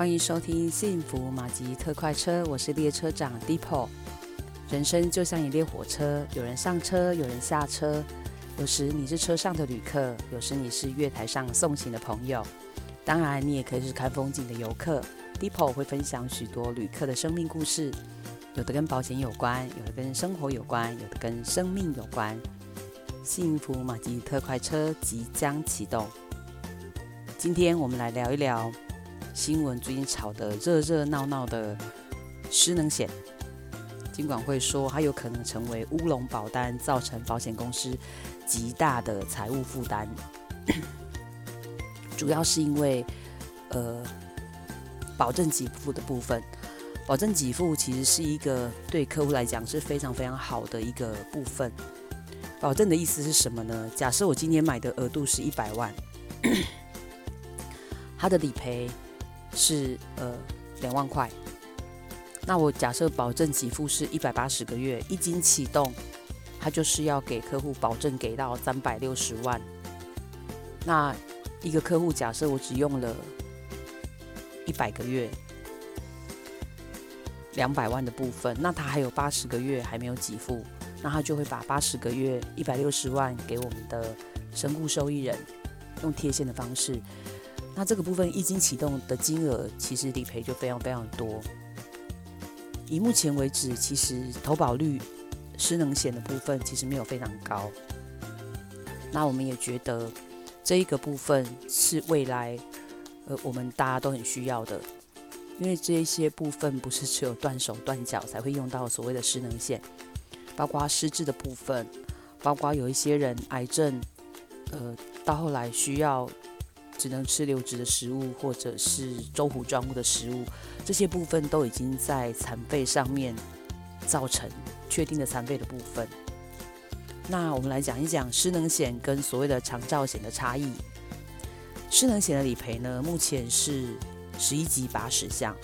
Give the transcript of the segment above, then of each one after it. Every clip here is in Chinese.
欢迎收听幸福马吉特快车，我是列车长 Deepo。人生就像一列火车，有人上车，有人下车。有时你是车上的旅客，有时你是月台上送行的朋友。当然，你也可以是看风景的游客。Deepo 会分享许多旅客的生命故事，有的跟保险有关，有的跟生活有关，有的跟生命有关。幸福马吉特快车即将启动。今天我们来聊一聊新闻最近炒得热热闹闹的失能险。金管会说，它有可能成为乌龙保单，造成保险公司极大的财务负担。主要是因为，呃，保证给付的部分，保证给付其实是一个对客户来讲是非常非常好的一个部分。保证的意思是什么呢？假设我今天买的额度是一百万。它的理赔是呃两万块，那我假设保证给付是一百八十个月，一经启动，它就是要给客户保证给到三百六十万。那一个客户假设我只用了一百个月，两百万的部分，那他还有八十个月还没有给付，那他就会把八十个月一百六十万给我们的身故受益人，用贴现的方式。那这个部分一经启动的金额，其实理赔就非常非常多。以目前为止，其实投保率失能险的部分其实没有非常高。那我们也觉得这一个部分是未来呃我们大家都很需要的，因为这一些部分不是只有断手断脚才会用到所谓的失能险，包括失智的部分，包括有一些人癌症，呃到后来需要。只能吃流质的食物，或者是粥糊状物的食物，这些部分都已经在残废上面造成确定的残废的部分。那我们来讲一讲失能险跟所谓的长照险的差异。失能险的理赔呢，目前是十一级八十项。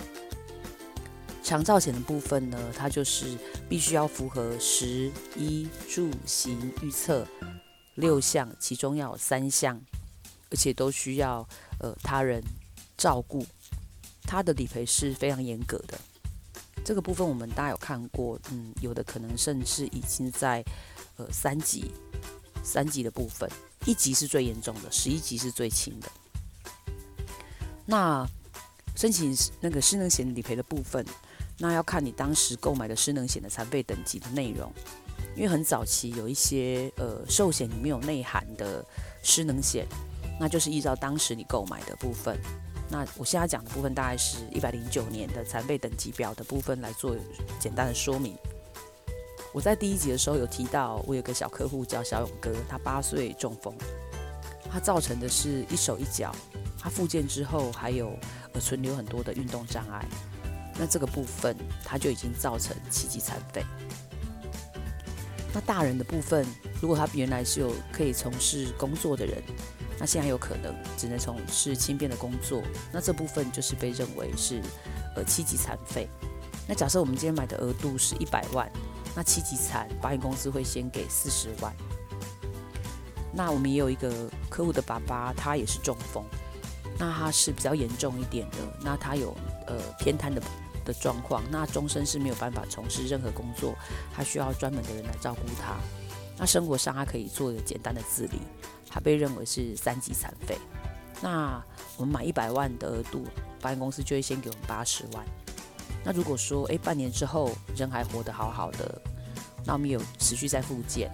长照险的部分呢，它就是必须要符合食衣住行预测六项，其中要有三项。而且都需要呃他人照顾，他的理赔是非常严格的。这个部分我们大家有看过，嗯，有的可能甚至已经在呃三级，三级的部分，一级是最严重的，十一级是最轻的。那申请那个失能险理赔的部分，那要看你当时购买的失能险的残废等级的内容，因为很早期有一些呃寿险里面有内涵的失能险。那就是依照当时你购买的部分，那我现在讲的部分大概是一百零九年的残废等级表的部分来做简单的说明。我在第一集的时候有提到，我有个小客户叫小勇哥，他八岁中风，他造成的是一手一脚，他复健之后还有呃存留很多的运动障碍，那这个部分他就已经造成七级残废。那大人的部分，如果他原来是有可以从事工作的人。那现在有可能只能从事轻便的工作，那这部分就是被认为是呃七级残废。那假设我们今天买的额度是一百万，那七级残保险公司会先给四十万。那我们也有一个客户的爸爸，他也是中风，那他是比较严重一点的，那他有呃偏瘫的的状况，那终身是没有办法从事任何工作，他需要专门的人来照顾他。那生活上他可以做一个简单的自理。他被认为是三级残废，那我们买一百万的额度，保险公司就会先给我们八十万。那如果说，诶，半年之后人还活得好好的，那我们有持续在复健，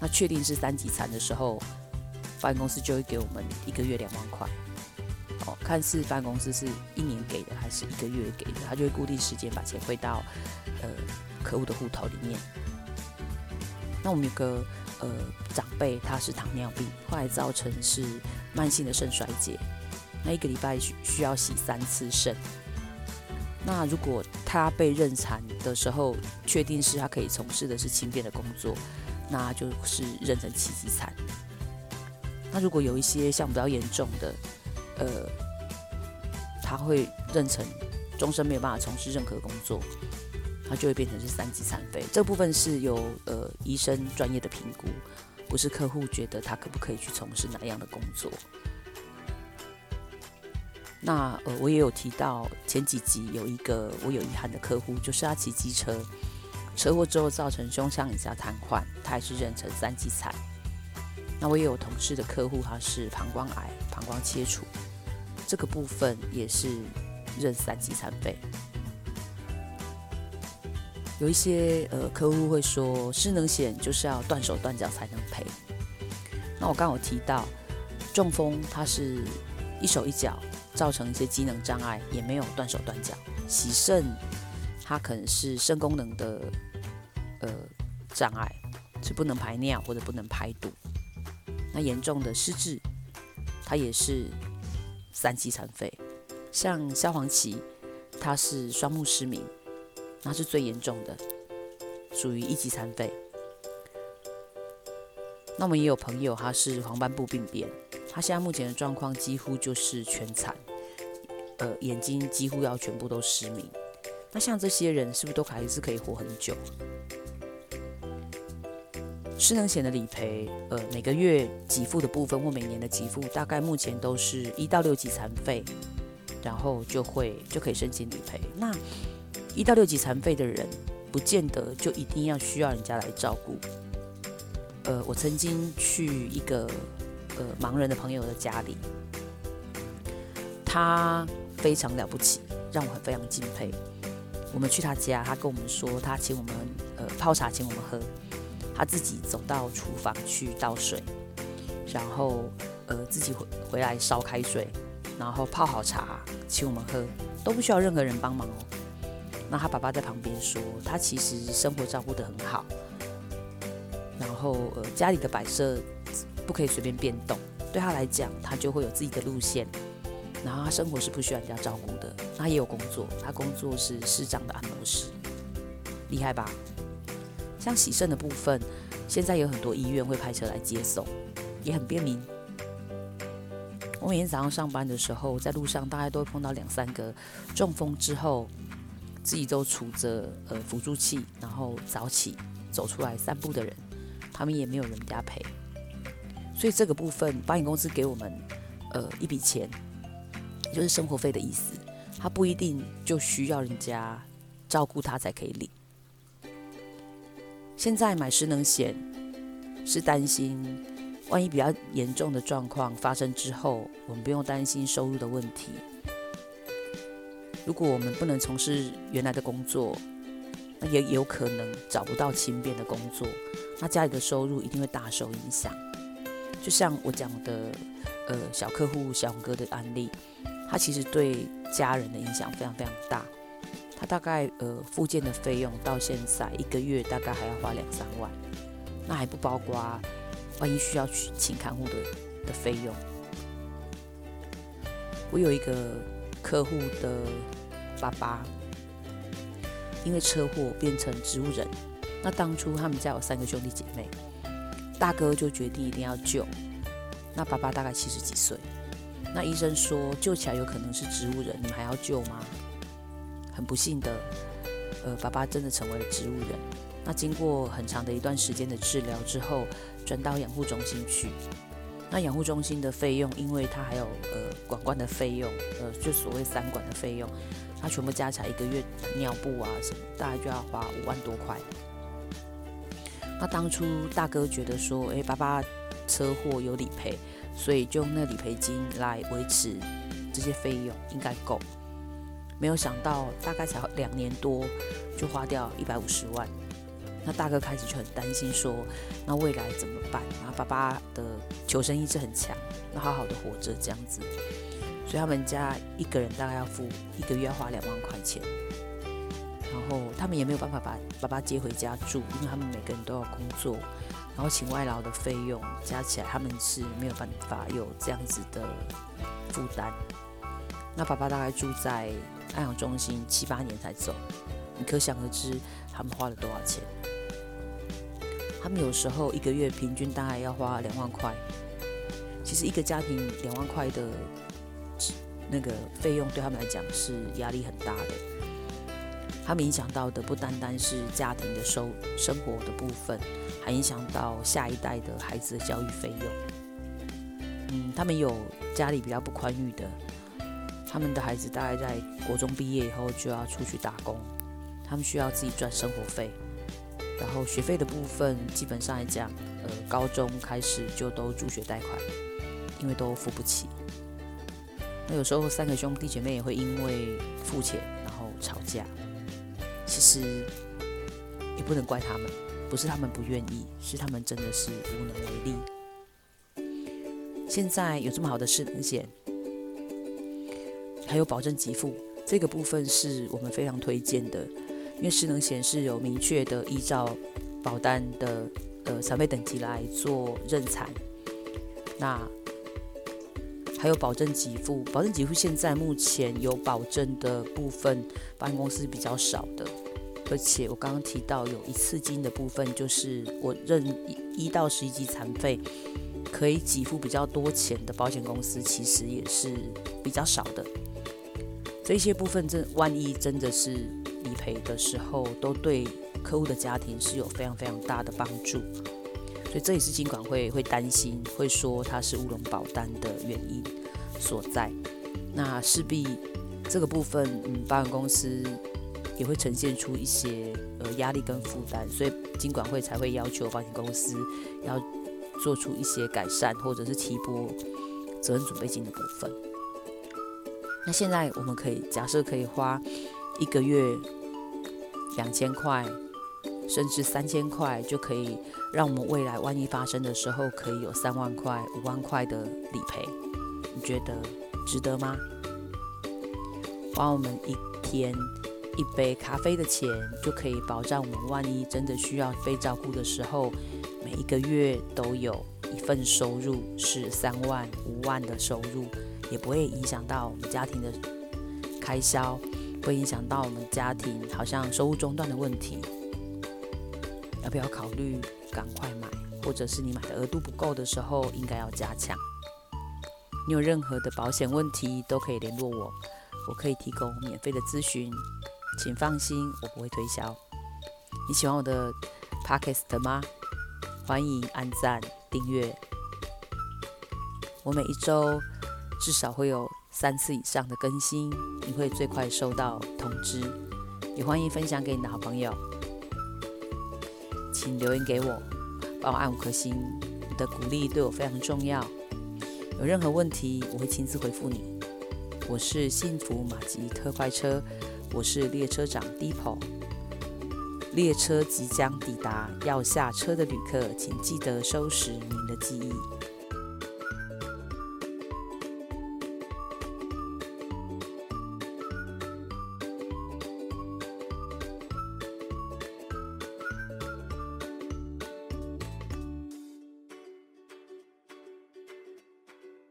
那确定是三级残的时候，保险公司就会给我们一个月两万块。哦，看是保险公司是一年给的还是一个月给的，他就会固定时间把钱汇到呃客户的户头里面。那我们有个。呃，长辈他是糖尿病，后来造成是慢性的肾衰竭，那一个礼拜需需要洗三次肾。那如果他被认残的时候，确定是他可以从事的是轻便的工作，那就是认成七级残。那如果有一些像比较严重的，呃，他会认成终身没有办法从事任何工作。它就会变成是三级残废，这部分是由呃医生专业的评估，不是客户觉得他可不可以去从事哪样的工作。那呃，我也有提到前几集有一个我有遗憾的客户，就是他骑机车车祸之后造成胸腔以下瘫痪，他还是认成三级残。那我也有同事的客户，他是膀胱癌，膀胱切除，这个部分也是认三级残废。有一些呃客户会说，失能险就是要断手断脚才能赔。那我刚有提到，中风它是一手一脚造成一些机能障碍，也没有断手断脚。洗肾它可能是肾功能的呃障碍，是不能排尿或者不能排毒。那严重的失智，它也是三级残废。像萧煌奇，他是双目失明，那是最严重的，属于一级残废。那我们也有朋友，他是黄斑部病变，他现在目前的状况几乎就是全残，呃，眼睛几乎要全部都失明。那像这些人，是不是都还是可以活很久？失能险的理赔，呃，每个月给付的部分或每年的给付，大概目前都是一到六级残废，然后就会就可以申请理赔。那一到六级残废的人，不见得就一定要需要人家来照顾。呃，我曾经去一个呃盲人的朋友的家里，他非常了不起，让我很非常敬佩。我们去他家，他跟我们说，他请我们呃泡茶，请我们喝。他自己走到厨房去倒水，然后呃自己回回来烧开水，然后泡好茶请我们喝，都不需要任何人帮忙哦。那他爸爸在旁边说，他其实生活照顾得很好，然后呃家里的摆设不可以随便变动，对他来讲，他就会有自己的路线，然后他生活是不需要人家照顾的。他也有工作，他工作是市长的按摩师，厉害吧？像洗肾的部分，现在有很多医院会派车来接送，也很便民。我每天早上上班的时候，在路上大概都会碰到两三个中风之后自己都杵着呃辅助器，然后早起走出来散步的人，他们也没有人家陪。所以这个部分，保险公司给我们呃一笔钱，就是生活费的意思，他不一定就需要人家照顾他才可以领。现在买失能险是担心，万一比较严重的状况发生之后，我们不用担心收入的问题。如果我们不能从事原来的工作，那也有可能找不到轻便的工作，那家里的收入一定会大受影响。就像我讲的，呃，小客户小红哥的案例，他其实对家人的影响非常非常大。他大概呃复健的费用到现在一个月大概还要花两三万，那还不包括万一需要去请看护的的费用。我有一个客户的爸爸，因为车祸变成植物人。那当初他们家有三个兄弟姐妹，大哥就决定一定要救。那爸爸大概七十几岁，那医生说救起来有可能是植物人，你们还要救吗？很不幸的，呃，爸爸真的成为了植物人。那经过很长的一段时间的治疗之后，转到养护中心去。那养护中心的费用，因为他还有呃管管的费用，呃，就所谓三管的费用，他全部加起来一个月尿布啊什么，大概就要花五万多块。那当初大哥觉得说，哎，爸爸车祸有理赔，所以就用那理赔金来维持这些费用，应该够。没有想到，大概才两年多就花掉一百五十万。那大哥开始就很担心，说：“那未来怎么办？”然后爸爸的求生意志很强，那好好的活着这样子。所以他们家一个人大概要付一个月要花两万块钱。然后他们也没有办法把爸爸接回家住，因为他们每个人都要工作，然后请外劳的费用加起来，他们是没有办法有这样子的负担。那爸爸大概住在。安养中心七八年才走，你可想而知他们花了多少钱。他们有时候一个月平均大概要花两万块。其实一个家庭两万块的那个费用对他们来讲是压力很大的。他们影响到的不单单是家庭的收生活的部分，还影响到下一代的孩子的教育费用。嗯，他们有家里比较不宽裕的。他们的孩子大概在国中毕业以后就要出去打工，他们需要自己赚生活费。然后学费的部分，基本上来讲，呃，高中开始就都助学贷款，因为都付不起。那有时候三个兄弟姐妹也会因为付钱然后吵架。其实也不能怪他们，不是他们不愿意，是他们真的是无能为力。现在有这么好的失能险，还有保证给付，这个部分是我们非常推荐的。因为失能险是有明确的依照保单的呃残废等级来做认残，那还有保证给付，保证给付现在目前有保证的部分，保险公司比较少的，而且我刚刚提到有一次金的部分，就是我认一到十一级残废可以给付比较多钱的保险公司，其实也是比较少的，这些部分真万一真的是。赔的时候，都对客户的家庭是有非常非常大的帮助，所以这也是金管会会担心，会说它是乌龙保单的原因所在。那势必这个部分，嗯，保险公司也会呈现出一些呃压力跟负担，所以金管会才会要求保险公司要做出一些改善，或者是提拨责任准备金的部分。那现在我们可以假设可以花。一个月两千块，甚至三千块，就可以让我们未来万一发生的时候，可以有三万块、五万块的理赔。你觉得值得吗？花我们一天一杯咖啡的钱，就可以保障我们万一真的需要被照顾的时候，每一个月都有一份收入是三万、五万的收入，也不会影响到我们家庭的开销。会影响到我们家庭，好像收入中断的问题，要不要考虑赶快买？或者是你买的额度不够的时候，应该要加强。你有任何的保险问题都可以联络我，我可以提供免费的咨询，请放心，我不会推销。你喜欢我的 Podcast 吗？欢迎按赞订阅，我每一周至少会有。三次以上的更新，你会最快收到通知。也欢迎分享给你的好朋友，请留言给我，帮我按五颗星。你的鼓励对我非常重要。有任何问题，我会亲自回复你。我是幸福马吉特快车，我是列车长 d e p o。列车即将抵达，要下车的旅客，请记得收拾您的记忆。